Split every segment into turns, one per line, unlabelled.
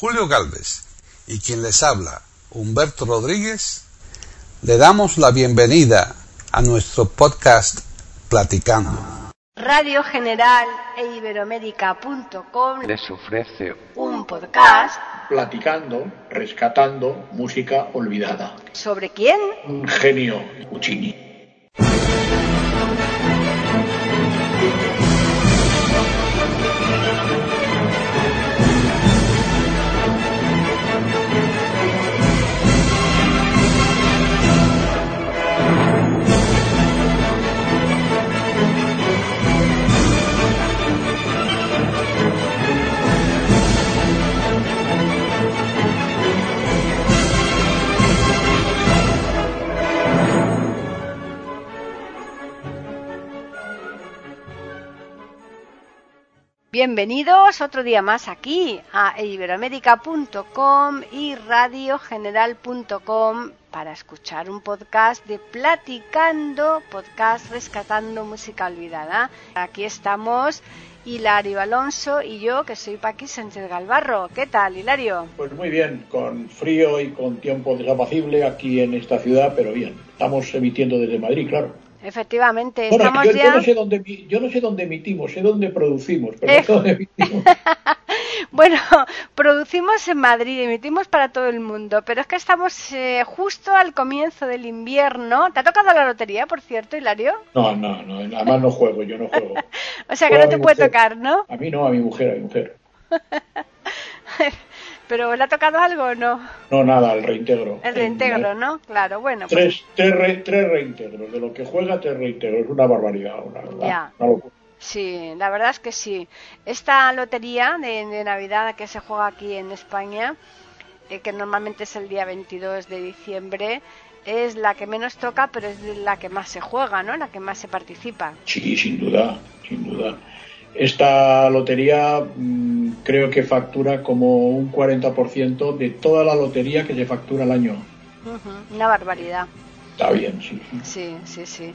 Julio Galvez y quien les habla, Humberto Rodríguez, le damos la bienvenida a nuestro podcast Platicando.
Radio General e Iberoamérica.com
les ofrece
un podcast
platicando, rescatando música olvidada.
sobre quién?
Un genio, Puccini.
Bienvenidos otro día más aquí a iberoamérica.com y radiogeneral.com para escuchar un podcast de Platicando, podcast rescatando música olvidada. Aquí estamos Hilario Alonso y yo, que soy Paqui Sánchez Galvarro. ¿Qué tal, Hilario?
Pues muy bien, con frío y con tiempo desapacible aquí en esta ciudad, pero bien. Estamos emitiendo desde Madrid, claro.
Efectivamente,
Bueno,
estamos
yo,
ya...
yo no sé dónde, yo no sé dónde emitimos, sé dónde producimos, pero
Eh.
dónde emitimos.
Bueno, producimos en Madrid, emitimos para todo el mundo, pero es que estamos eh, justo al comienzo del invierno. ¿Te ha tocado la lotería, por cierto, Hilario?
No, no, no, además no juego, yo no juego.
O sea que no te puede
mujer.
tocar, ¿no?
A mí no, a mi mujer, a mi mujer.
Pero ¿le ha tocado algo o no?
No, nada, el reintegro.
El reintegro, ¿no? Claro, bueno, pues
Tres, tres, re- tres reintegros, de lo que juega, tres reintegros. Es una barbaridad, una, una-
Ya.
una locura.
sí, la verdad es que sí. Esta lotería de, de Navidad que se juega aquí en España, eh, que normalmente es el día 22 de diciembre, es la que menos toca, pero es la que más se juega, ¿no? La que más se participa.
Sí, sin duda, sin duda. Esta lotería mm, creo que factura como un 40% de toda la lotería que se factura al año.
Una barbaridad.
Está bien, sí. sí.
Sí, sí, sí.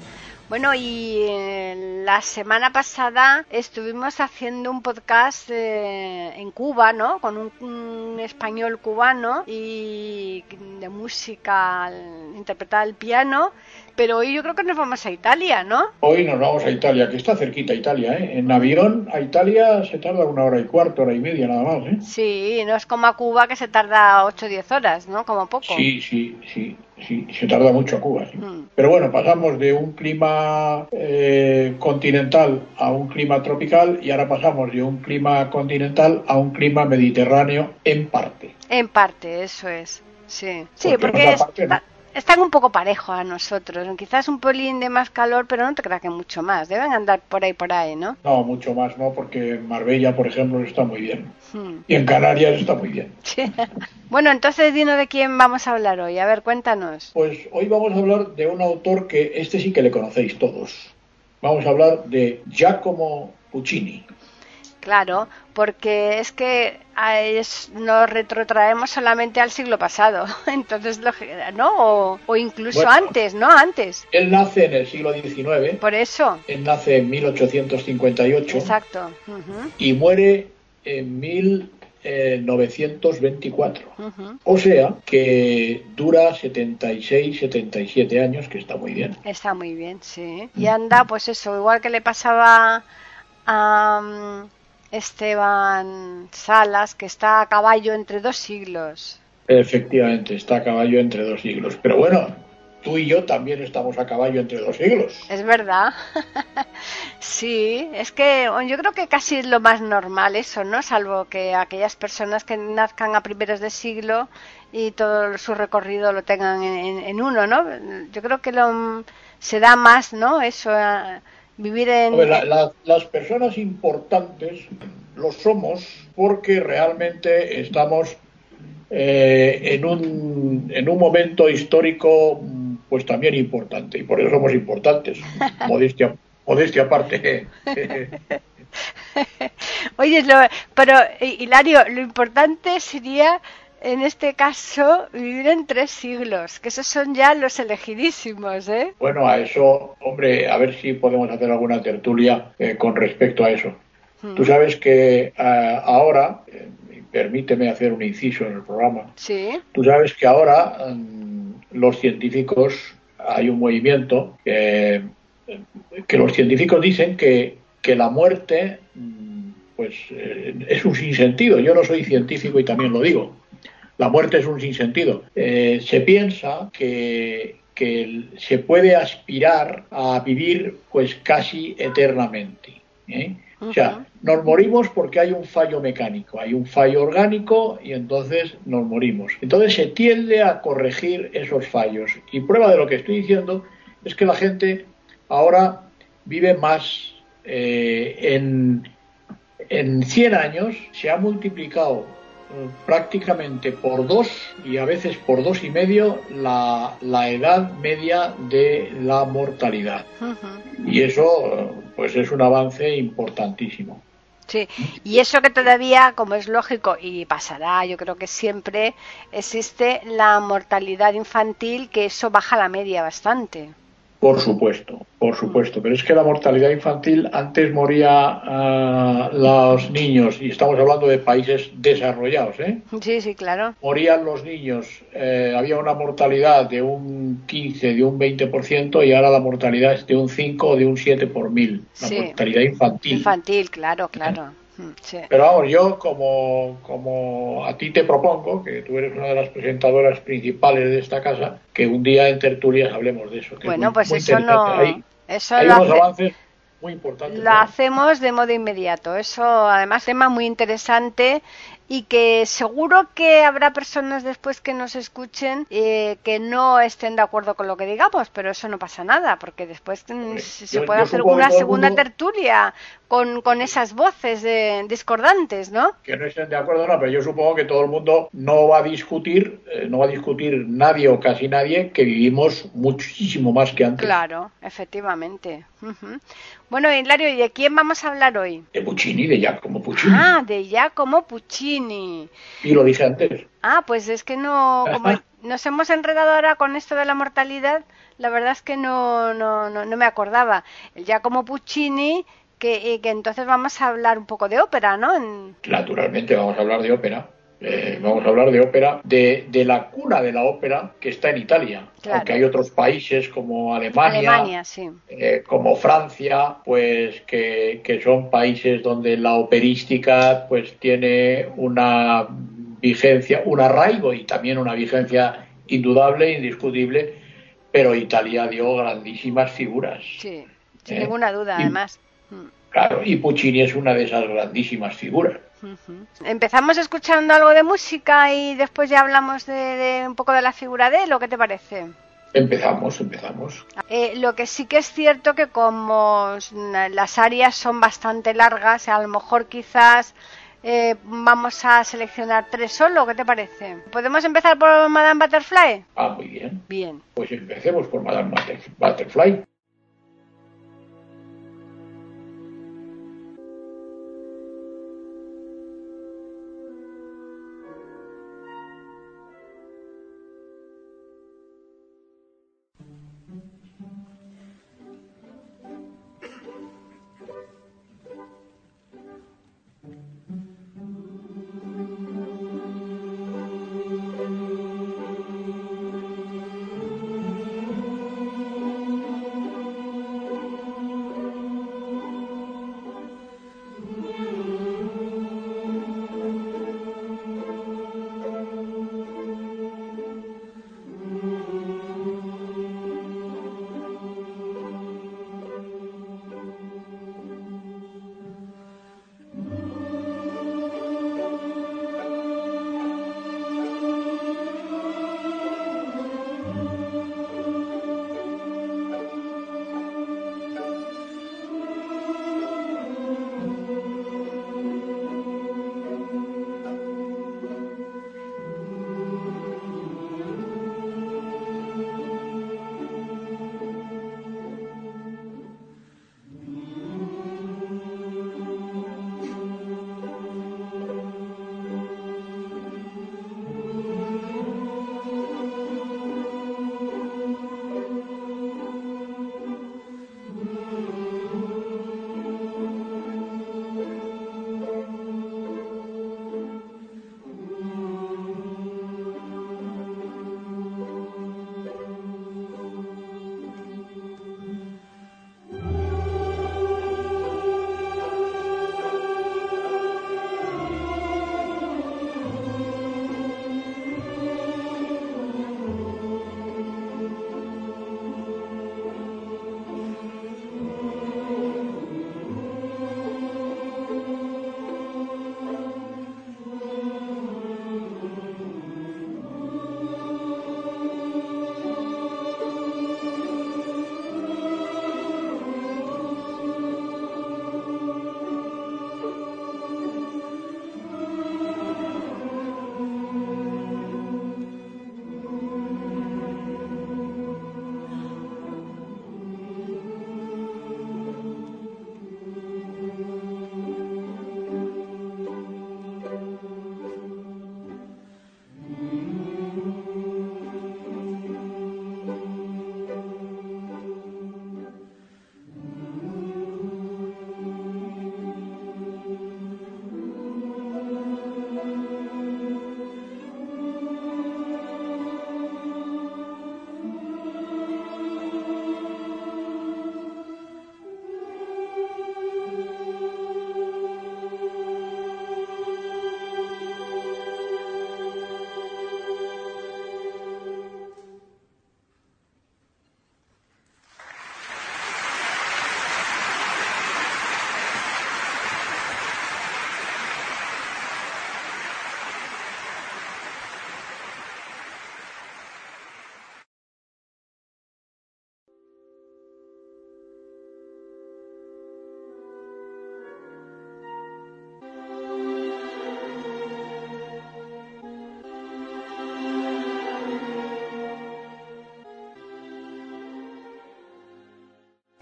Bueno, y eh, la semana pasada estuvimos haciendo un podcast eh, en Cuba, ¿no? Con un, un español cubano y de música interpretada al piano. Pero hoy yo creo que nos vamos a Italia, ¿no?
Hoy nos vamos a Italia, que está cerquita Italia, ¿eh? En avión a Italia se tarda una hora y cuarto, hora y media nada más, ¿eh?
Sí, no es como a Cuba que se tarda 8 o 10 horas, ¿no? Como poco.
Sí, sí, sí, sí, se tarda mucho a Cuba. sí.
Mm.
Pero bueno, pasamos de un clima eh, continental a un clima tropical y ahora pasamos de un clima continental a un clima mediterráneo en parte.
En parte, eso es. Sí, sí
Porque
porque
otra parte no.
Está- están un poco parejos a nosotros. Quizás un pelín de más calor, pero no te creas que mucho más. Deben andar por ahí, por ahí, ¿no?
No, mucho más, ¿no? Porque en Marbella, por ejemplo, está muy bien.
Hmm.
Y en Canarias está muy bien.
Sí. Bueno, entonces dinos de quién vamos a hablar hoy. A ver, cuéntanos.
Pues hoy vamos a hablar de un autor que este sí que le conocéis todos. Vamos a hablar de Giacomo Puccini.
Claro, porque es que es- nos retrotraemos solamente al siglo pasado. Entonces, ¿no? O, o incluso
Bueno.
antes, ¿no? Antes.
Él nace en el siglo XIX,
Por eso.
él nace en 1858
Exacto.
Y muere en 1924.
ujú.
O sea que dura 76, 77 años, que está muy bien.
Está muy bien, sí. Y anda, pues eso, igual que le pasaba a mm, Esteban Salas, que está a caballo entre dos siglos.
Efectivamente, está a caballo entre dos siglos. Pero bueno, tú y yo también estamos a caballo entre dos siglos.
Es verdad. sí, es que yo creo que casi es lo más normal eso, ¿no? Salvo que aquellas personas que nazcan a primeros de siglo y todo su recorrido lo tengan en, en- uno, ¿no? Yo creo que lo, se da más, ¿no? Eso, vivir en...
Hombre, la- la- las personas importantes lo somos porque realmente estamos eh, en, un, en un momento histórico pues también importante y por eso somos importantes. Modestia, modestia aparte.
Oye, lo- pero eh, Hilario, lo importante sería en este caso vivir en tres siglos, que esos son ya los elegidísimos, ¿eh?
Bueno, a eso, hombre, a ver si podemos hacer alguna tertulia eh, con respecto a eso.
Mm.
Tú sabes que eh, ahora, eh, permíteme hacer un inciso en el programa.
Sí.
Tú sabes que ahora mm, los científicos, hay un movimiento que, que los científicos dicen que, que la muerte mm, pues eh, es un sinsentido. Yo no soy científico y también lo digo. La muerte es un sinsentido. Eh, se piensa que, que se puede aspirar a vivir pues casi eternamente. ¿eh? O sea, nos morimos porque hay un fallo mecánico, hay un fallo orgánico y entonces nos morimos. Entonces se tiende a corregir esos fallos. Y prueba de lo que estoy diciendo es que la gente ahora vive más eh, en, en 100 años, se ha multiplicado prácticamente por dos y a veces por dos y medio la, la edad media de la mortalidad. Y eso pues es un avance importantísimo.
Sí, y eso que todavía, como es lógico y pasará, yo creo que siempre existe la mortalidad infantil, que eso baja la media bastante.
Por supuesto, por supuesto. Pero es que la mortalidad infantil antes moría uh, los niños, y estamos hablando de países desarrollados, ¿eh?
Sí, sí, claro.
Morían los niños, eh, había una mortalidad de un 15, de un 20%, y ahora la mortalidad es de un 5 o de un 7 por mil. La
Sí.
mortalidad infantil.
Infantil, claro, claro. Mm, Sí.
Pero vamos, yo como, como a ti te propongo, que tú eres una de las presentadoras principales de esta casa, que un día en tertulias hablemos de eso. que es
Bueno,
muy-
pues
muy
eso no.
Hay,
Eso
hay
lo
unos
hace-
avances muy importantes.
Lo
¿no?
hacemos de modo inmediato. Eso, además, tema muy interesante y que seguro que habrá personas después que nos escuchen eh, que no estén de acuerdo con lo que digamos, pero eso no pasa nada, porque después mm, se
yo-
puede
yo
hacer una segunda
mundo-
tertulia con, con esas voces de- discordantes, ¿no?
que no estén de acuerdo, no, pero yo supongo que todo el mundo no va a discutir, eh, no va a discutir nadie o casi nadie que vivimos muchísimo más que antes.
Claro, efectivamente. Ujú. Bueno, Hilario, ¿y de quién vamos a hablar hoy?
De Puccini, de Giacomo Puccini.
Ah, de Giacomo Puccini.
Y lo dije antes.
Ah, pues es que no, como nos hemos enredado ahora con esto de la mortalidad, la verdad es que no, no, no, no me acordaba. El Giacomo Puccini, que, y que entonces vamos a hablar un poco de ópera, ¿no? En-
Naturalmente vamos a hablar de ópera. Eh, vamos a hablar de ópera, de, de la cuna de la ópera que está en Italia.
Claro.
Aunque hay otros países como Alemania,
Alemania, sí.
eh, como Francia, pues que, que son países donde la operística pues tiene una vigencia, un arraigo y también una vigencia indudable, indiscutible, pero Italia dio grandísimas figuras.
Sí, sin
Eh,
ninguna duda, además.
Claro, y Puccini es una de esas grandísimas figuras.
Empezamos escuchando algo de música y después ya hablamos de, de un poco de la figura de él, ¿o qué te parece?
Empezamos, empezamos.
Eh, lo que sí que es cierto que como las áreas son bastante largas, a lo mejor quizás eh, vamos a seleccionar tres solo, ¿qué te parece? ¿Podemos empezar por Madame Butterfly?
Ah, muy bien.
Bien.
Pues empecemos por Madame Butter- Butterfly.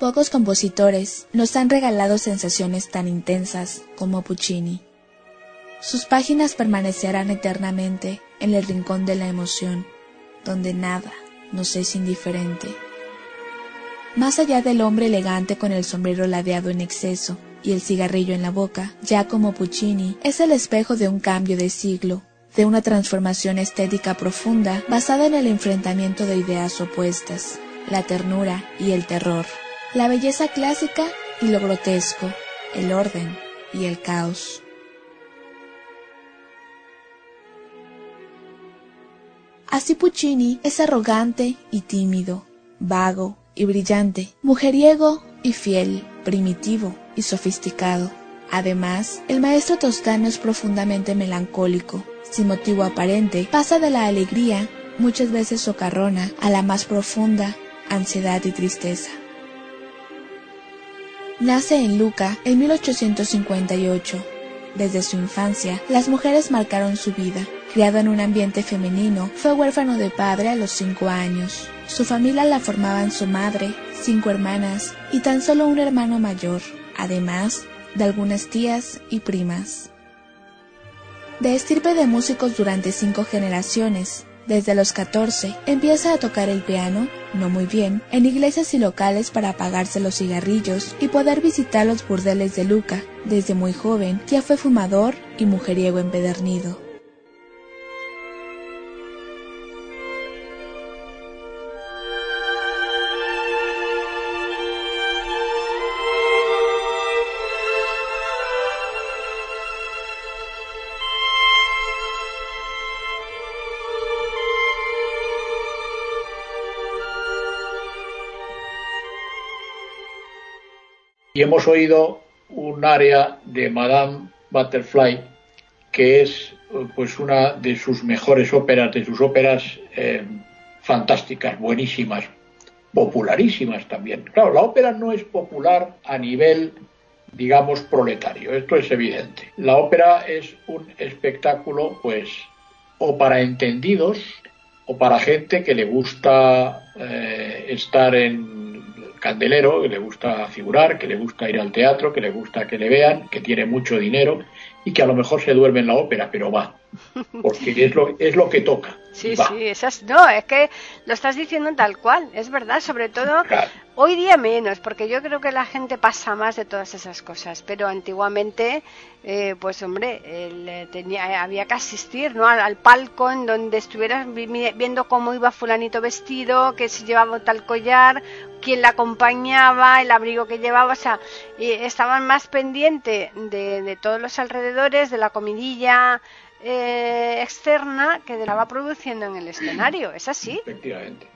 Pocos compositores nos han regalado sensaciones tan intensas como Puccini. Sus páginas permanecerán eternamente en el rincón de la emoción, donde nada nos es indiferente. Más allá del hombre elegante con el sombrero ladeado en exceso y el cigarrillo en la boca, ya como Puccini, es el espejo de un cambio de siglo, de una transformación estética profunda basada en el enfrentamiento de ideas opuestas, la ternura y el terror, la belleza clásica y lo grotesco, el orden y el caos. Así Puccini es arrogante y tímido, vago y brillante, mujeriego y fiel, primitivo y sofisticado. Además, el maestro toscano es profundamente melancólico, sin motivo aparente, pasa de la alegría, muchas veces socarrona, a la más profunda ansiedad y tristeza. Nace en Luca en 1858. Desde su infancia, las mujeres marcaron su vida. Criado en un ambiente femenino, fue huérfano de padre a los cinco años. Su familia la formaban su madre, cinco hermanas y tan solo un hermano mayor, además de algunas tías y primas de estirpe de músicos durante cinco generaciones. Desde los 14 empieza a tocar el piano, no muy bien, en iglesias y locales para apagarse los cigarrillos y poder visitar los burdeles de Luca. Desde muy joven ya fue fumador y mujeriego empedernido.
Y hemos oído un área de Madame Butterfly que es pues una de sus mejores óperas, de sus óperas eh, fantásticas, buenísimas, popularísimas también. Claro, la ópera no es popular a nivel, digamos, proletario, esto es evidente. La ópera es un espectáculo, pues, o para entendidos, o para gente que le gusta eh, estar en candelero, que le gusta figurar, que le gusta ir al teatro, que le gusta que le vean, que tiene mucho dinero y que a lo mejor se duerme en la ópera, pero va, porque es lo, es lo que toca.
Sí, sí, esas, no, es que lo estás diciendo tal cual, es verdad, sobre todo hoy día menos, porque yo creo que la gente pasa más de todas esas cosas, pero antiguamente, eh, pues hombre, eh, tenía, había que asistir ¿no? Al, palco en donde estuvieras viendo cómo iba fulanito vestido, que se llevaba tal collar, quién la acompañaba, el abrigo que llevaba, o sea, estaban más pendientes de, de todos los alrededores, de la comidilla, eh, externa que la va produciendo en el escenario. Es así.
Efectivamente.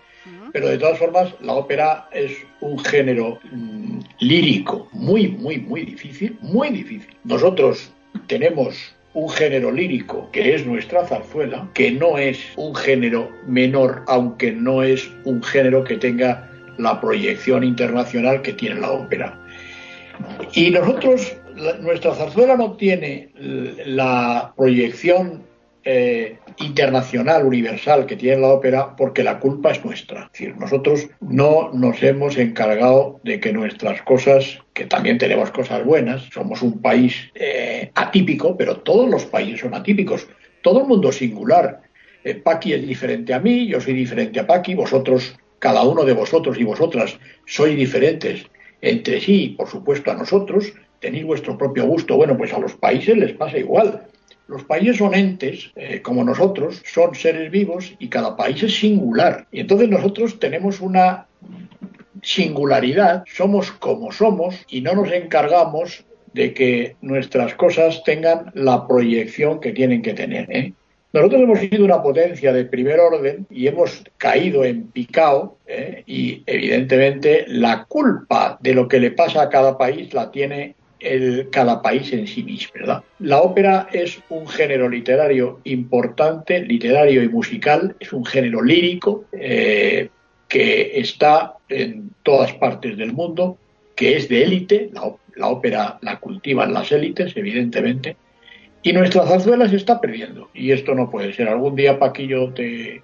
Pero de todas formas, la ópera es un género mm, lírico muy, muy, muy difícil, muy difícil. Nosotros tenemos un género lírico que es nuestra zarzuela, que no es un género menor, aunque no es un género que tenga la proyección internacional que tiene la ópera. Y nosotros nuestra zarzuela no tiene la proyección eh, internacional, universal que tiene la ópera porque la culpa es nuestra. Es decir, nosotros no nos hemos encargado de que nuestras cosas, que también tenemos cosas buenas, somos un país eh, atípico, pero todos los países son atípicos, todo el mundo es singular. Eh, Paqui es diferente a mí, yo soy diferente a Paqui, vosotros, cada uno de vosotros y vosotras sois diferentes entre sí, por supuesto, a nosotros, tenéis vuestro propio gusto. Bueno, pues a los países les pasa igual. Los países son entes, eh, como nosotros, son seres vivos y cada país es singular. Y entonces nosotros tenemos una singularidad, somos como somos y no nos encargamos de que nuestras cosas tengan la proyección que tienen que tener. ¿eh? Nosotros hemos sido una potencia de primer orden y hemos caído en picado ¿eh? y evidentemente la culpa de lo que le pasa a cada país la tiene cada país en sí mismo. ¿verdad? La ópera es un género literario importante, literario y musical, es un género lírico eh, que está en todas partes del mundo, que es de élite, la, la ópera la cultivan las élites, evidentemente, y nuestra zarzuela se está perdiendo. Y esto no puede ser. Algún día, Paquillo, te,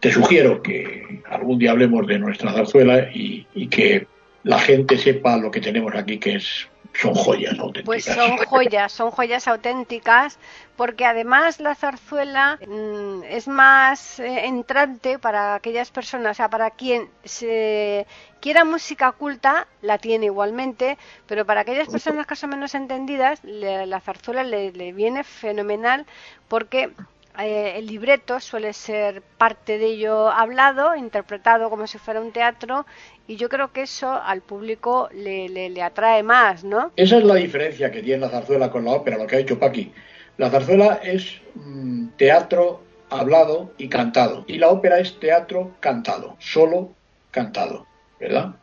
te sugiero que algún día hablemos de nuestra zarzuela y, que la gente sepa lo que tenemos aquí, que es son joyas auténticas.
Pues son joyas, son joyas auténticas, porque además la zarzuela mm, es más eh, entrante para aquellas personas, o sea, para quien se quiera música culta, la tiene igualmente, pero para aquellas personas que son menos entendidas, la zarzuela le, le viene fenomenal porque eh, el libreto suele ser parte de ello hablado, interpretado como si fuera un teatro, y yo creo que eso al público le, le, atrae más, ¿no?
Esa es la diferencia que tiene la zarzuela con la ópera, lo que ha dicho Paqui. La zarzuela es mm, teatro hablado y cantado, y la ópera es teatro cantado, solo cantado, ¿verdad?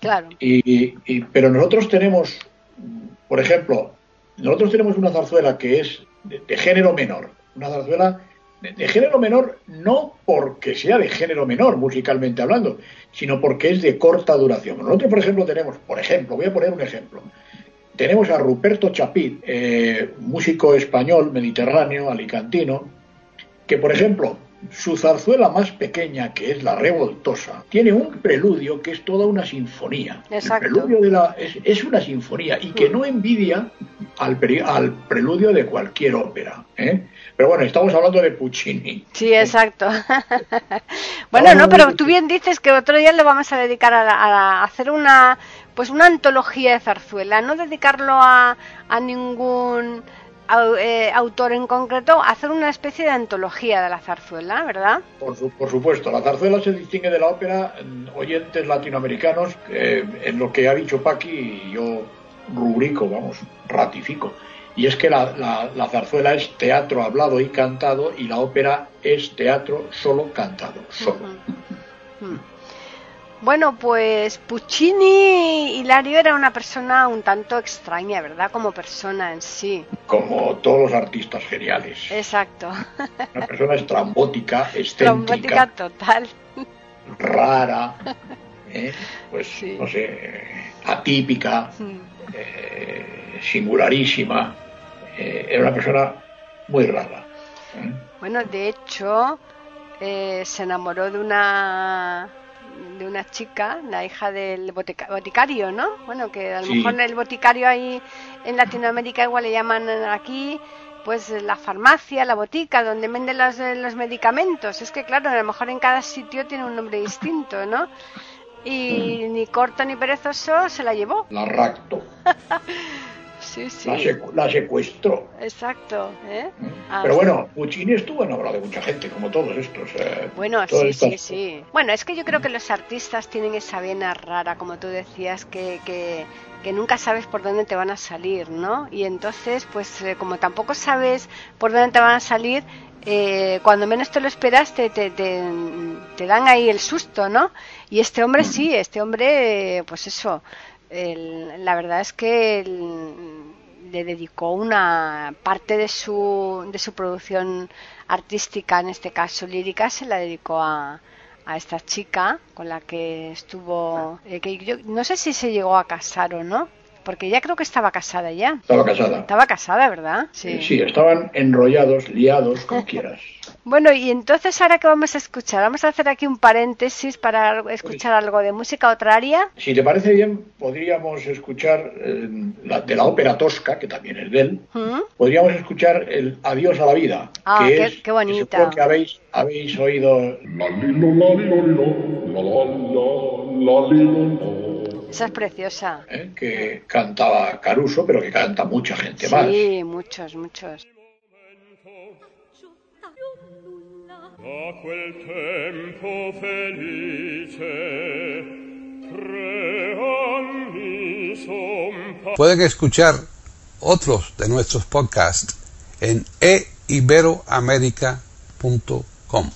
Claro.
Y, y, pero nosotros tenemos, por ejemplo, nosotros tenemos una zarzuela que es de género menor, una zarzuela de, género menor no porque sea de género menor musicalmente hablando, sino porque es de corta duración. Nosotros, por ejemplo, tenemos, por ejemplo, voy a poner un ejemplo. Tenemos a Ruperto Chapit, eh, músico español, mediterráneo, alicantino, que, por ejemplo, su zarzuela más pequeña, que es la revoltosa, tiene un preludio que es toda una sinfonía.
Exacto.
El preludio de la, es, una sinfonía y que no envidia al, al preludio de cualquier ópera. ¿eh? Pero bueno, estamos hablando de Puccini.
Sí, exacto. bueno, no, pero tú bien dices que otro día le vamos a dedicar a, hacer una pues una antología de zarzuela, no dedicarlo a, a ningún autor en concreto hacer una especie de antología de la zarzuela, ¿verdad?
Por, por supuesto, la zarzuela se distingue de la ópera en oyentes latinoamericanos, en lo que ha dicho Paqui y yo rubrico, vamos, ratifico. Y es que la, la, zarzuela es teatro hablado y cantado y la ópera es teatro solo cantado, solo.
Bueno, pues Puccini Hilario era una persona un tanto extraña, ¿verdad? Como persona en sí.
Como todos los artistas geniales.
Exacto.
Una persona estrambótica,
excéntrica. total.
Rara, ¿eh? pues no sé, atípica, eh, singularísima. Eh, era una persona muy rara.
Bueno, de hecho, se enamoró de una de una chica, la hija del boticario, ¿no? Bueno, que a lo mejor el boticario ahí en Latinoamérica igual le llaman aquí, pues la farmacia, la botica, donde venden los, los medicamentos. Es que claro, a lo mejor en cada sitio tiene un nombre distinto, ¿no? Y ni corto ni perezoso se la llevó.
La.
sí, sí.
La, secuestró.
Exacto. ¿eh?
Mm. Ah, Pero bueno, Puccini estuvo enamorado de mucha gente, como todos estos. Eh,
bueno, sí, sí, sí. Bueno, es que yo creo que los artistas tienen esa vena rara, como tú decías, que, que, nunca sabes por dónde te van a salir, ¿no? Y entonces, pues eh, como tampoco sabes por dónde te van a salir, eh, cuando menos te lo esperas te, te, te, dan ahí el susto, ¿no? Y este hombre sí, este hombre, pues eso, la verdad es que le dedicó una parte de su, de su producción artística, en este caso lírica, se la dedicó a, a esta chica con la que estuvo, eh, que yo no sé si se llegó a casar o no, porque ya creo que estaba casada ya.
Estaba casada.
Estaba casada, ¿verdad?
Sí, sí estaban enrollados, liados, como quieras.
Bueno, y entonces ahora que vamos a escuchar, vamos a hacer aquí un paréntesis para escuchar algo de música otra área.
Si te parece bien, podríamos escuchar eh, la, de la ópera tosca, que también es de él. ¿Mm? Podríamos escuchar el Adiós a la vida,
ah,
que
qué,
es
qué bonita.
que habéis habéis oído.
Esa es preciosa.
¿Eh? Que cantaba Caruso, pero que canta mucha gente más.
Sí, muchos, muchos.
Pueden escuchar otros de nuestros podcasts en eiberoamerica.com.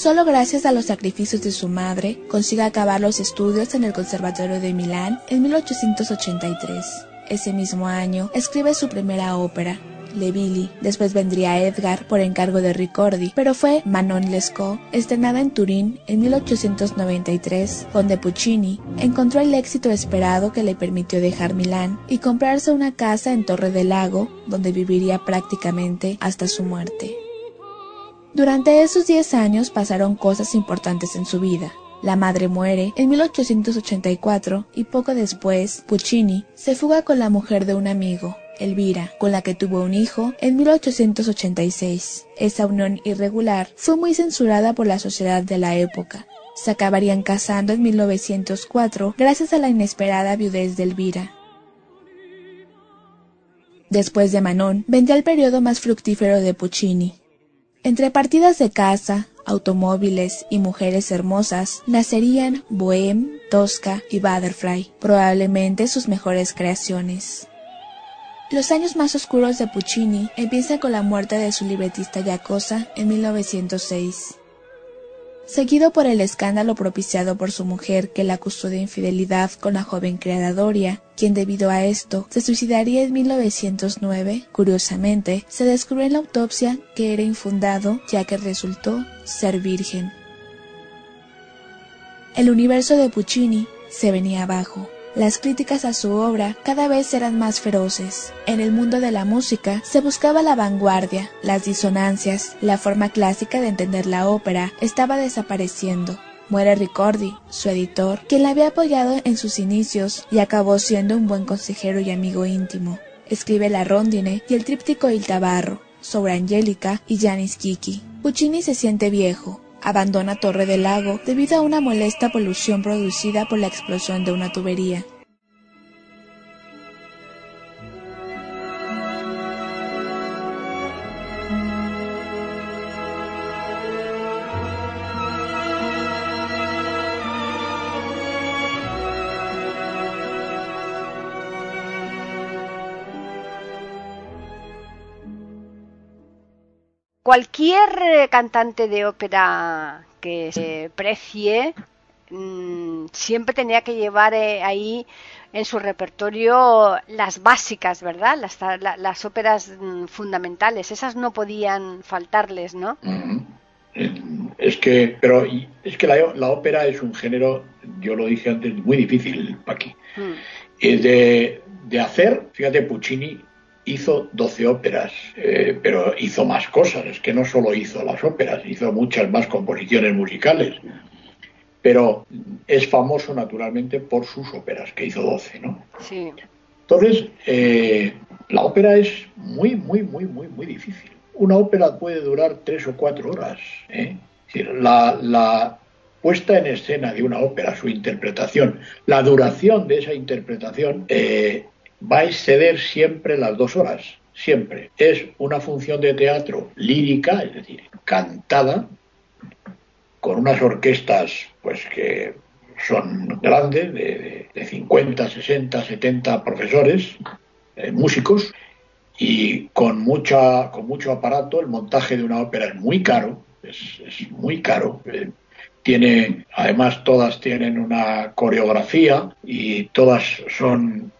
Solo gracias a los sacrificios de su madre consigue acabar los estudios en el Conservatorio de Milán en 1883. Ese mismo año escribe su primera ópera, Le Billy. Después vendría Edgar por encargo de Ricordi, pero fue Manon Lescaut, estrenada en Turín en 1893, donde Puccini encontró el éxito esperado que le permitió dejar Milán y comprarse una casa en Torre del Lago, donde viviría prácticamente hasta su muerte. Durante esos 10 años pasaron cosas importantes en su vida. La madre muere en 1884 y poco después Puccini se fuga con la mujer de un amigo, Elvira, con la que tuvo un hijo en 1886. Esa unión irregular fue muy censurada por la sociedad de la época. Se acabarían casando en 1904 gracias a la inesperada viudez de Elvira. Después de Manon, vendría el periodo más fructífero de Puccini, entre partidas de caza, automóviles y mujeres hermosas nacerían Bohème, Tosca y Butterfly, probablemente sus mejores creaciones. Los años más oscuros de Puccini empiezan con la muerte de su libretista Giacosa en 1906 seguido por el escándalo propiciado por su mujer que la acusó de infidelidad con la joven creadoria, quien debido a esto se suicidaría en 1909. Curiosamente, se descubrió en la autopsia que era infundado ya que resultó ser virgen. El universo de Puccini se venía abajo. Las críticas a su obra cada vez eran más feroces. En el mundo de la música se buscaba la vanguardia, las disonancias, la forma clásica de entender la ópera estaba desapareciendo. Muere Ricordi, su editor, quien la había apoyado en sus inicios y acabó siendo un buen consejero y amigo íntimo. Escribe La Rondine y el tríptico Il Tabarro, sobre Angélica y Janis Kiki. Puccini se siente viejo, abandona Torre del Lago debido a una molesta polución producida por la explosión de una tubería.
Cualquier eh, cantante de ópera que se precie mm, siempre tenía que llevar eh, ahí en su repertorio las básicas, ¿verdad? Las, óperas mm, fundamentales, esas no podían faltarles, ¿no?
Es que, pero es que la, ópera es un género, yo lo dije antes, muy difícil, Paqui. Mm. de, de hacer, fíjate, Puccini hizo 12 óperas, eh, pero hizo más cosas, es que no solo hizo las óperas, hizo muchas más composiciones musicales, pero es famoso naturalmente por sus óperas, que hizo 12, ¿no? Sí. Entonces, eh, la ópera es muy, muy, muy, muy, muy difícil. Una ópera puede durar tres o cuatro horas. ¿eh? la, la puesta en escena de una ópera, su interpretación, la duración de esa interpretación eh, va a exceder siempre las dos horas, siempre. Es una función de teatro lírica, es decir, cantada, con unas orquestas pues que son grandes, de, 50, 60, 70 profesores, eh, músicos, y con, mucha, con mucho aparato. El montaje de una ópera es muy caro, es, muy caro. Eh, tiene, además, todas tienen una coreografía y todas son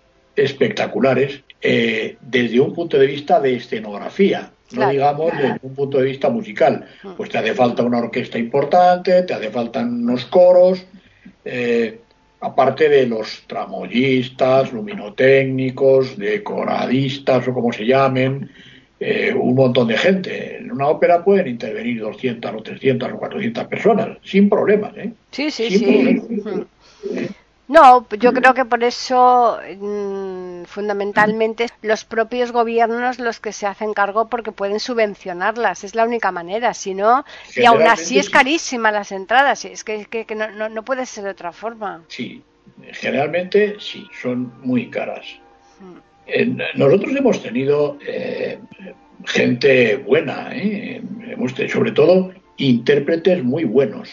espectaculares eh, desde un punto de vista de escenografía, no digamos desde un punto de vista musical. Mm. Pues te hace falta una orquesta importante, te hace falta unos coros, eh, aparte de los tramoyistas, luminotécnicos, decoradistas o como se llamen, eh, un montón de gente. En una ópera pueden intervenir 200 o 300 o 400 personas, sin problemas. ¿eh?
Sí, sí, sí. No, yo creo que por eso mm, mm, fundamentalmente los propios gobiernos los que se hacen cargo porque pueden subvencionarlas, es la única manera, si no, y aún así es carísima las entradas, es que, que, no, no, puede ser de otra forma.
Sí, generalmente sí, son muy caras. nosotros hemos tenido eh, gente buena, ¿eh? hemos sobre todo intérpretes muy buenos.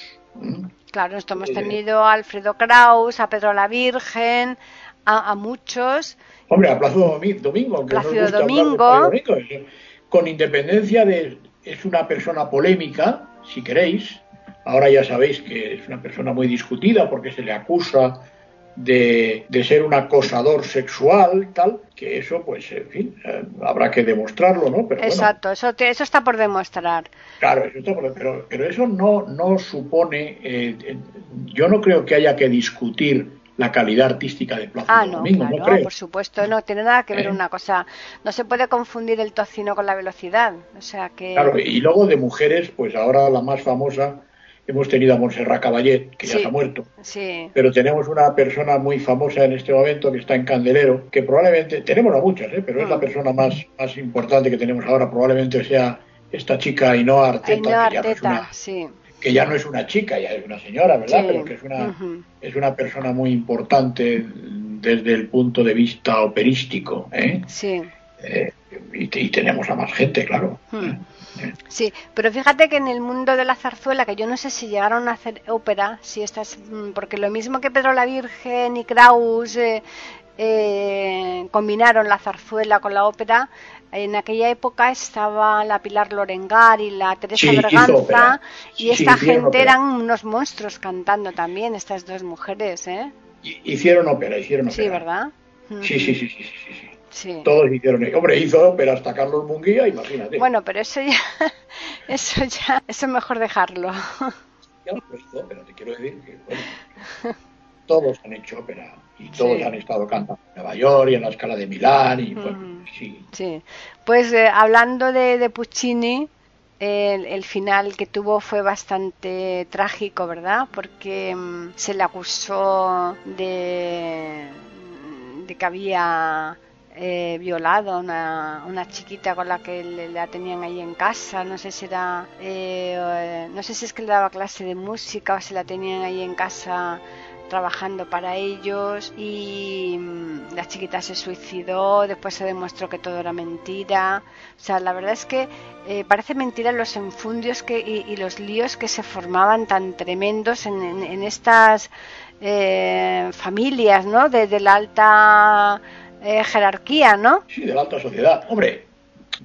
Claro, esto hemos tenido a Alfredo Kraus, a Pedro la Virgen, a, muchos.
Hombre, a Plazo Domingo,
Plácido Domingo.
con independencia de es una persona polémica, si queréis. Ahora ya sabéis que es una persona muy discutida porque se le acusa de, ser un acosador sexual, tal, que eso, pues, en fin, eh, habrá que demostrarlo, ¿no?
Pero Exacto, eso, eso está por demostrar.
Claro, eso está por, pero, pero eso no, no supone, eh, yo no creo que haya que discutir la calidad artística de Plaza
ah, no, Domingo, no creo. por supuesto, no tiene nada que ver ¿Eh? una cosa, no se puede confundir el tocino con la velocidad, o sea que...
Claro, y luego de mujeres, pues ahora la más famosa hemos tenido a Montserrat Caballet, que ya se ha muerto. Pero tenemos una persona muy famosa en este momento que está en Candelero, que probablemente, tenemos a muchas, ¿eh? pero es la mm. persona más, más importante que tenemos ahora, probablemente sea esta chica Ainhoa Arteta, que, ya no es una, que ya no es una chica, ya es una señora, ¿verdad? Pero que es una, es una persona muy importante desde el punto de vista operístico. ¿eh?
Sí.
Eh, y, tenemos a más gente, claro.
Hmm. Sí, pero fíjate que en el mundo de la zarzuela, que yo no sé si llegaron a hacer ópera, si estas, mm, porque lo mismo que Pedro la Virgen y Kraus eh, eh, combinaron la zarzuela con la ópera, en aquella época estaba la Pilar Lorengar y la Teresa Berganza y esta gente eran unos monstruos cantando también, estas dos mujeres, ¿eh?
Hicieron ópera, hicieron ópera.
Sí, ¿verdad?
Sí, sí, sí, sí, sí. Sí. Todos hicieron, hombre, hizo, pero hasta Carlos Munguía, imagínate.
Bueno, pero eso ya, eso ya, eso es mejor dejarlo.
Ya, pues, pero te quiero decir que, todos han hecho ópera y todos han estado cantando en Nueva York y en la escala de Milán y bueno, sí.
Sí, pues eh, hablando de, de Puccini, el, el, final que tuvo fue bastante trágico, ¿verdad? Porque mm, se le acusó de, de que había eh, violado a una, una, chiquita con la que le, la tenían ahí en casa. No sé si era, eh, no sé si es que le daba clase de música o si la tenían ahí en casa trabajando para ellos y mm, la chiquita se suicidó, después se demostró que todo era mentira. O sea, la verdad es que eh, parece mentira los enfundios que, y, los líos que se formaban tan tremendos en, en, estas eh, familias, ¿no? de la alta eh, jerarquía, ¿no?
Sí, de la alta sociedad. Hombre,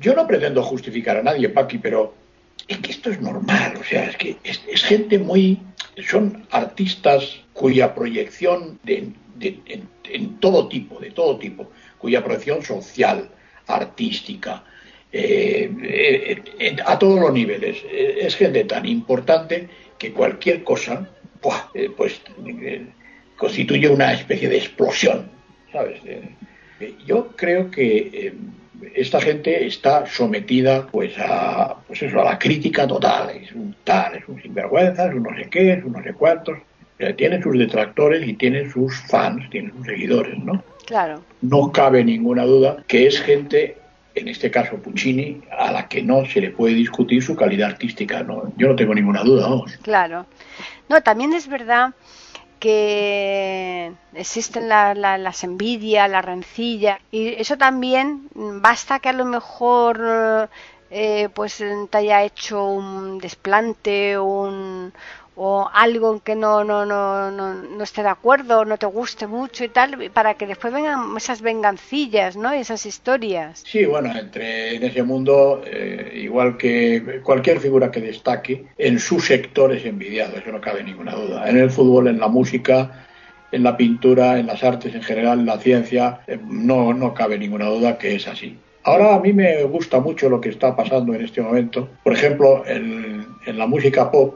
yo no pretendo justificar a nadie, Paqui, pero es que esto es normal, o sea, es que es, gente muy... Son artistas cuya proyección de, en, todo tipo, de todo tipo, cuya proyección social, artística, eh, eh, a todos los niveles, es gente tan importante que cualquier cosa, pues, constituye una especie de explosión, ¿sabes? Yo creo que eh, esta gente está sometida pues a pues eso a la crítica total. Es un tal es un sinvergüenza es un no sé qué es un no sé cuántos. Tiene sus detractores y tiene sus fans tiene sus seguidores no
claro.
No cabe ninguna duda que es gente en este caso Puccini a la que no se le puede discutir su calidad artística no yo no tengo ninguna duda vamos.
Claro. No también es verdad que existen las envidias, la rencilla y eso también basta que a lo mejor eh, pues te haya hecho un desplante, un, o algo en que no, no, no, no, no esté de acuerdo, no te guste mucho y tal, para que después vengan esas vengancillas, ¿no? Esas historias.
Sí, bueno, entre en ese mundo, eh, igual que cualquier figura que destaque, en su sector es envidiado, eso no cabe ninguna duda. En el fútbol, en la música, en la pintura, en las artes en general, en la ciencia, eh, no, no cabe ninguna duda que es así. Ahora a mí me gusta mucho lo que está pasando en este momento. Por ejemplo, en, en la música pop,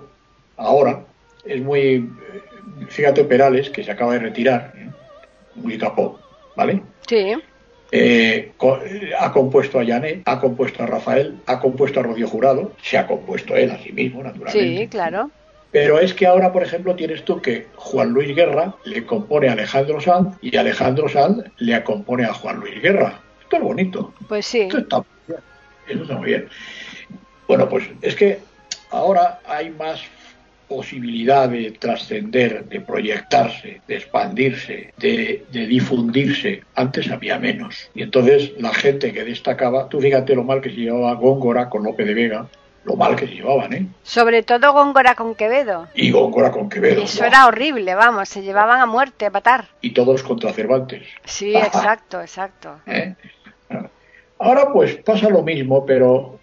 ahora es muy. Fíjate, Perales, que se acaba de retirar, ¿eh? música pop, ¿vale?
Sí.
Eh, ha compuesto a Janet, ha compuesto a Rafael, ha compuesto a Rodio Jurado, se ha compuesto él a sí mismo, naturalmente.
Sí, claro.
Pero es que ahora, por ejemplo, tienes tú que Juan Luis Guerra le compone a Alejandro Sanz y Alejandro Sanz le compone a Juan Luis Guerra. Esto es bonito.
Pues sí.
Esto está muy bien. Eso está muy bien. Bueno, pues es que ahora hay más posibilidad de trascender, de proyectarse, de expandirse, de, de, difundirse. Antes había menos. Y entonces la gente que destacaba, tú fíjate lo mal que se llevaba Góngora con Lope de Vega, lo mal que se llevaban, ¿eh?
Sobre todo Góngora con Quevedo.
Y Góngora con Quevedo.
Eso era horrible, vamos, se llevaban a muerte, a matar.
Y todos contra Cervantes.
Sí, exacto, exacto.
¿Eh? Ahora pues pasa lo mismo, pero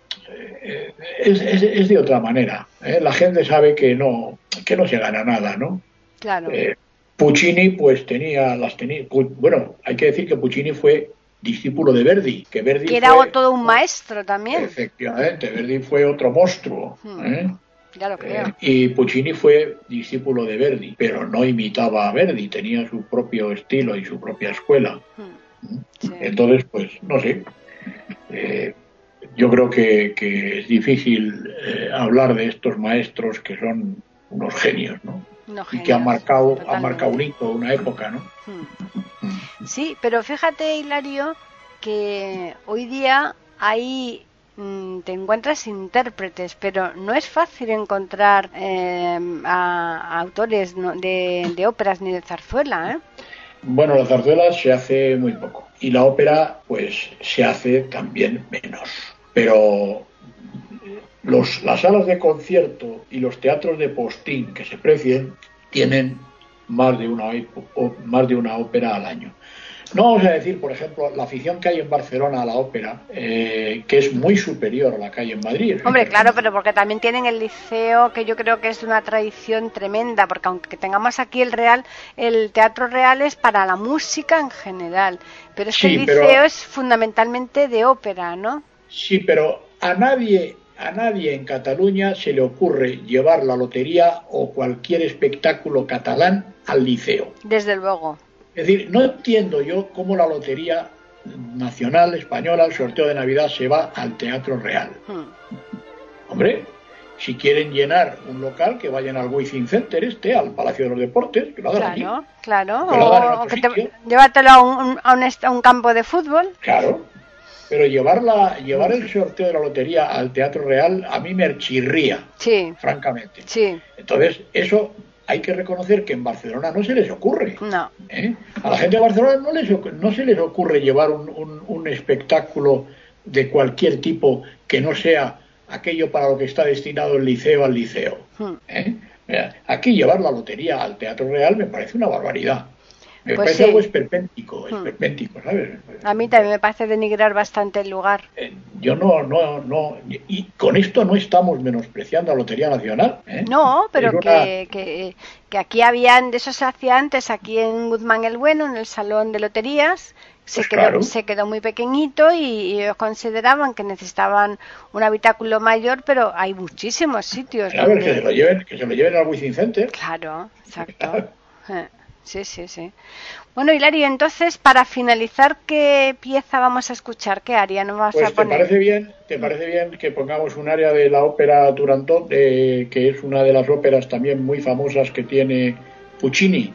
es, es, es, de otra manera. ¿Eh? La gente sabe que no, que no se gana nada, ¿no?
Claro.
Eh, Puccini, pues tenía las tenía. Bueno, hay que decir que Puccini fue discípulo de Verdi, que Verdi
que era
fue,
todo un maestro también.
Efectivamente, Verdi fue otro monstruo.
Hmm.
¿eh?
Ya lo creo.
Eh, y Puccini fue discípulo de Verdi, pero no imitaba a Verdi, tenía su propio estilo y su propia escuela.
Hmm. Sí.
Entonces, pues, no sé. Eh, yo creo que, que es difícil eh, hablar de estos maestros que son unos genios, ¿no?
No,
y que han marcado, han
totalmente.
marcado un hito, una época, ¿no?
Hmm. Sí, pero fíjate, Hilario, que hoy día hay mm, te encuentras intérpretes, pero no es fácil encontrar eh, a, a autores no, de, de, óperas ni de zarzuela, ¿eh?
Bueno, la zarzuela se hace muy poco y la ópera, pues, se hace también menos. Pero los, las salas de concierto y los teatros de postín que se precien tienen más de una, más de una ópera al año. No vamos a decir, por ejemplo, la afición que hay en Barcelona a la ópera, eh, que es muy superior a la que hay en Madrid.
Hombre, claro, pero porque también tienen el liceo, que yo creo que es una tradición tremenda, porque aunque tengamos aquí el Real, el Teatro Real es para la música en general, pero es que
Sí, pero-
liceo es fundamentalmente de ópera, ¿no?
Sí, pero a nadie, a nadie en Cataluña se le ocurre llevar la lotería o cualquier espectáculo catalán al liceo.
Desde luego.
Es decir, no entiendo yo cómo la lotería nacional española, el sorteo de Navidad, se va al Teatro Real.
Hmm.
Hombre, si quieren llenar un local, que vayan al Wizzing Center este, al Palacio de los Deportes, que lo hagan allí.
Claro, claro.
Que lo hagan en
O,
otro
o que te-
sitio.
llévatelo a un, a, un, est- a un campo de fútbol.
Claro. Pero llevar, la, llevar el sorteo de la lotería al Teatro Real a mí me chirría,
Sí,
francamente.
sí,
Entonces, eso hay que reconocer que en Barcelona no se les ocurre.
no.
¿eh? A la gente de Barcelona no, les, no se les ocurre llevar un, un- un espectáculo de cualquier tipo que no sea aquello para lo que está destinado el liceo al liceo.
Hmm.
¿eh? Mira, Aquí llevar la lotería al Teatro Real me parece una barbaridad. Me
Pues
parece
sí.
algo esperpéntico,
Hmm.
esperpéntico, ¿sabes?
A mí también me parece denigrar bastante el lugar.
Eh, Yo no, no, no, y con esto no estamos menospreciando a la Lotería Nacional. ¿eh?
No, pero
una-
que, que, que aquí habían, de eso se hacía antes, aquí en Guzmán el Bueno, en el salón de loterías, se,
Pues
quedó,
claro.
se quedó muy pequeñito y, y ellos consideraban que necesitaban un habitáculo mayor, pero hay muchísimos sitios.
A ver, que
donde-
se lo lleven, que se lo lleven al Wizzing Center.
Claro, exacto. Eh, Sí, sí, sí. Bueno, Hilario, entonces, para finalizar, ¿qué pieza vamos a escuchar? ¿Qué área nos vas
Pues
a
te
poner?
parece bien, te parece bien que pongamos un área de la ópera Turandot, eh, que es una de las óperas también muy famosas que tiene Puccini.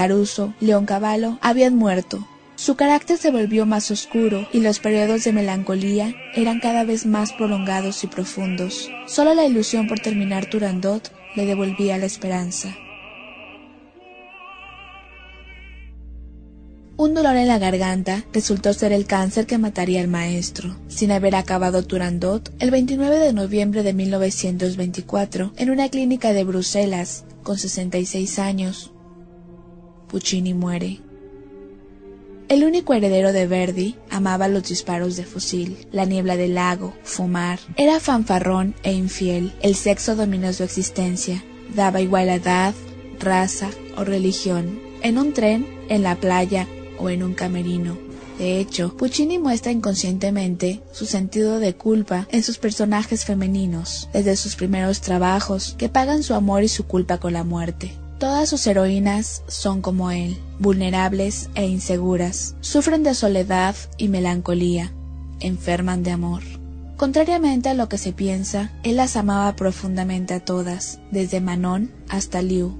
Caruso, Leoncavallo habían muerto. Su carácter se volvió más oscuro y los periodos de melancolía eran cada vez más prolongados y profundos. Solo la ilusión por terminar Turandot le devolvía la esperanza. Un dolor en la garganta resultó ser el cáncer que mataría al maestro. Sin haber acabado Turandot, el 29 de noviembre de 1924, en una clínica de Bruselas, con 66 años, Puccini muere. El único heredero de Verdi amaba los disparos de fusil, la niebla del lago, fumar. Era fanfarrón e infiel. El sexo dominó su existencia. Daba igual edad, raza o religión. En un tren, en la playa o en un camerino. De hecho, Puccini muestra inconscientemente su sentido de culpa en sus personajes femeninos, desde sus primeros trabajos, que pagan su amor y su culpa con la muerte. Todas sus heroínas son como él, vulnerables e inseguras, sufren de soledad y melancolía, enferman de amor. Contrariamente a lo que se piensa, él las amaba profundamente a todas, desde Manon hasta Liu.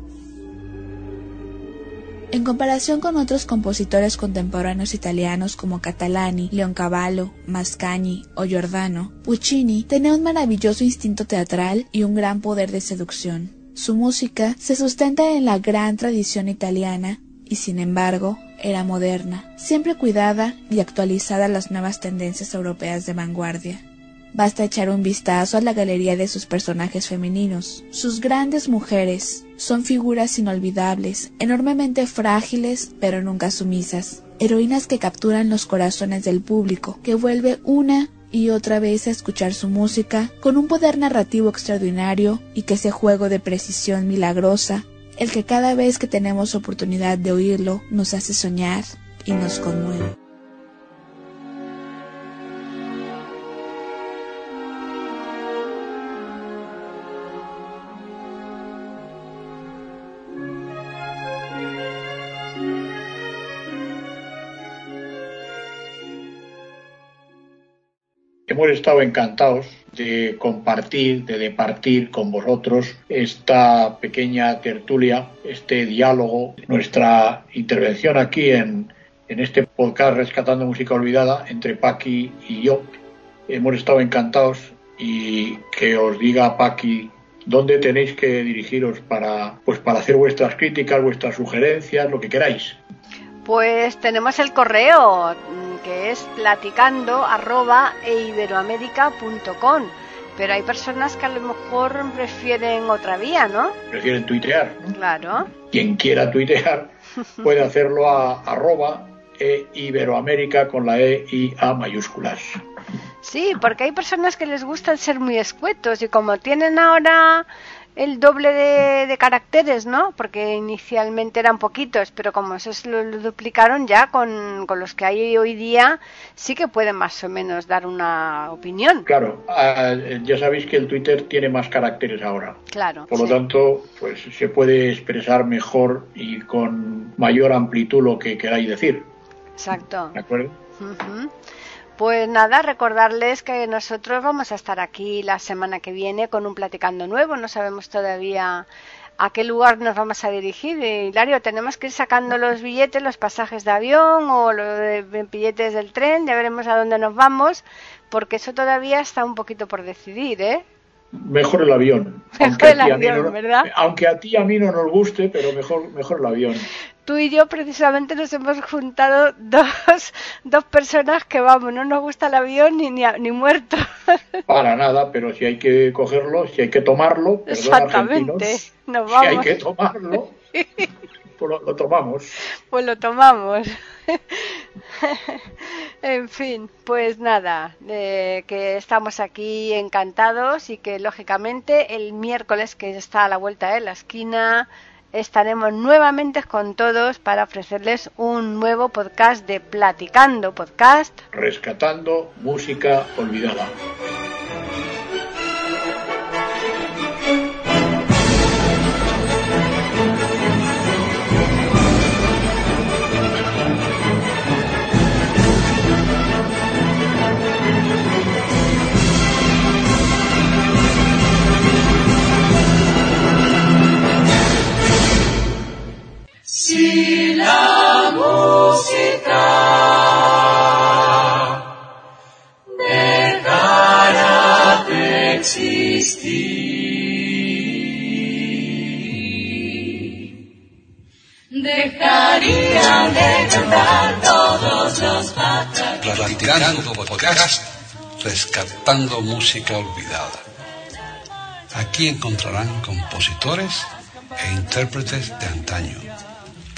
En comparación con otros compositores contemporáneos italianos como Catalani, Leoncavallo, Mascagni o Giordano, Puccini tenía un maravilloso instinto teatral y un gran poder de seducción. Su música se sustenta en la gran tradición italiana y sin embargo era moderna, siempre cuidada y actualizada a las nuevas tendencias europeas de vanguardia. Basta echar un vistazo a la galería de sus personajes femeninos. Sus grandes mujeres son figuras inolvidables, enormemente frágiles pero nunca sumisas, heroínas que capturan los corazones del público, que vuelve una y otra vez a escuchar su música con un poder narrativo extraordinario y que ese juego de precisión milagrosa, el que cada vez que tenemos oportunidad de oírlo nos hace soñar y nos conmueve.
Hemos estado encantados de compartir, de departir con vosotros esta pequeña tertulia, este diálogo, nuestra intervención aquí en, este podcast Rescatando Música Olvidada entre Paqui y yo. Hemos estado encantados y que os diga Paqui dónde tenéis que dirigiros para, pues para hacer vuestras críticas, vuestras sugerencias, lo que queráis.
Pues tenemos el correo que es platicando arroba eiberoamérica.com. Pero hay personas que a lo mejor prefieren otra vía, ¿no?
Prefieren tuitear.
Claro.
Quien quiera tuitear puede hacerlo a arroba e iberoamérica con la E y A mayúsculas.
Sí, porque hay personas que les gustan ser muy escuetos y como tienen ahora el doble de, caracteres, ¿no? Porque inicialmente eran poquitos, pero como eso lo, lo duplicaron ya con, con, los que hay hoy día, sí que pueden más o menos dar una opinión.
Claro, ah, ya sabéis que el Twitter tiene más caracteres ahora.
Claro.
Por lo tanto, pues se puede expresar mejor y con mayor amplitud lo que queráis decir.
Exacto.
¿De acuerdo?
Pues nada, recordarles que nosotros vamos a estar aquí la semana que viene con un platicando nuevo. No sabemos todavía a qué lugar nos vamos a dirigir. Hilario, tenemos que ir sacando los billetes, los pasajes de avión o los billetes del tren. Ya veremos a dónde nos vamos, porque eso todavía está un poquito por decidir, ¿eh?
Mejor el avión.
Mejor el avión, ¿verdad?
Aunque a ti y a mí no nos guste, pero mejor, mejor el avión
tú y yo precisamente nos hemos juntado dos, dos personas que vamos, no nos gusta el avión ni, ni, muerto.
Para nada, pero si hay que cogerlo, si hay que tomarlo, perdón,
Exactamente, nos vamos.
si hay que tomarlo, pues lo, tomamos.
Pues lo tomamos. en fin, pues nada, que estamos aquí encantados y que lógicamente el miércoles que está a la vuelta de la esquina estaremos nuevamente con todos para ofrecerles un nuevo podcast de Platicando Podcast.
Rescatando música olvidada.
Si la música dejara de existir, dejarían de cantar todos los pájaros.
Platicando podcast, rescatando música olvidada. Aquí encontrarán compositores e intérpretes de antaño.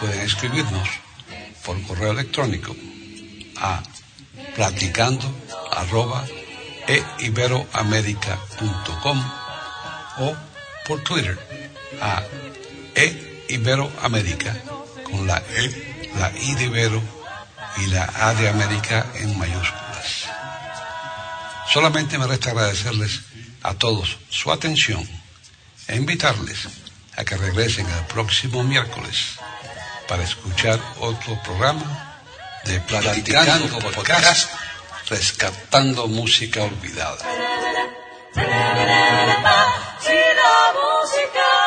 Pueden escribirnos por correo electrónico a platicando eiberoamerica.com o por Twitter a eiberoamerica con la E, la I de Ibero y la A de América en mayúsculas. Solamente me resta agradecerles a todos su atención e invitarles a que regresen el próximo miércoles para escuchar otro programa de Platicando Podcast, rescatando música olvidada.
Si la música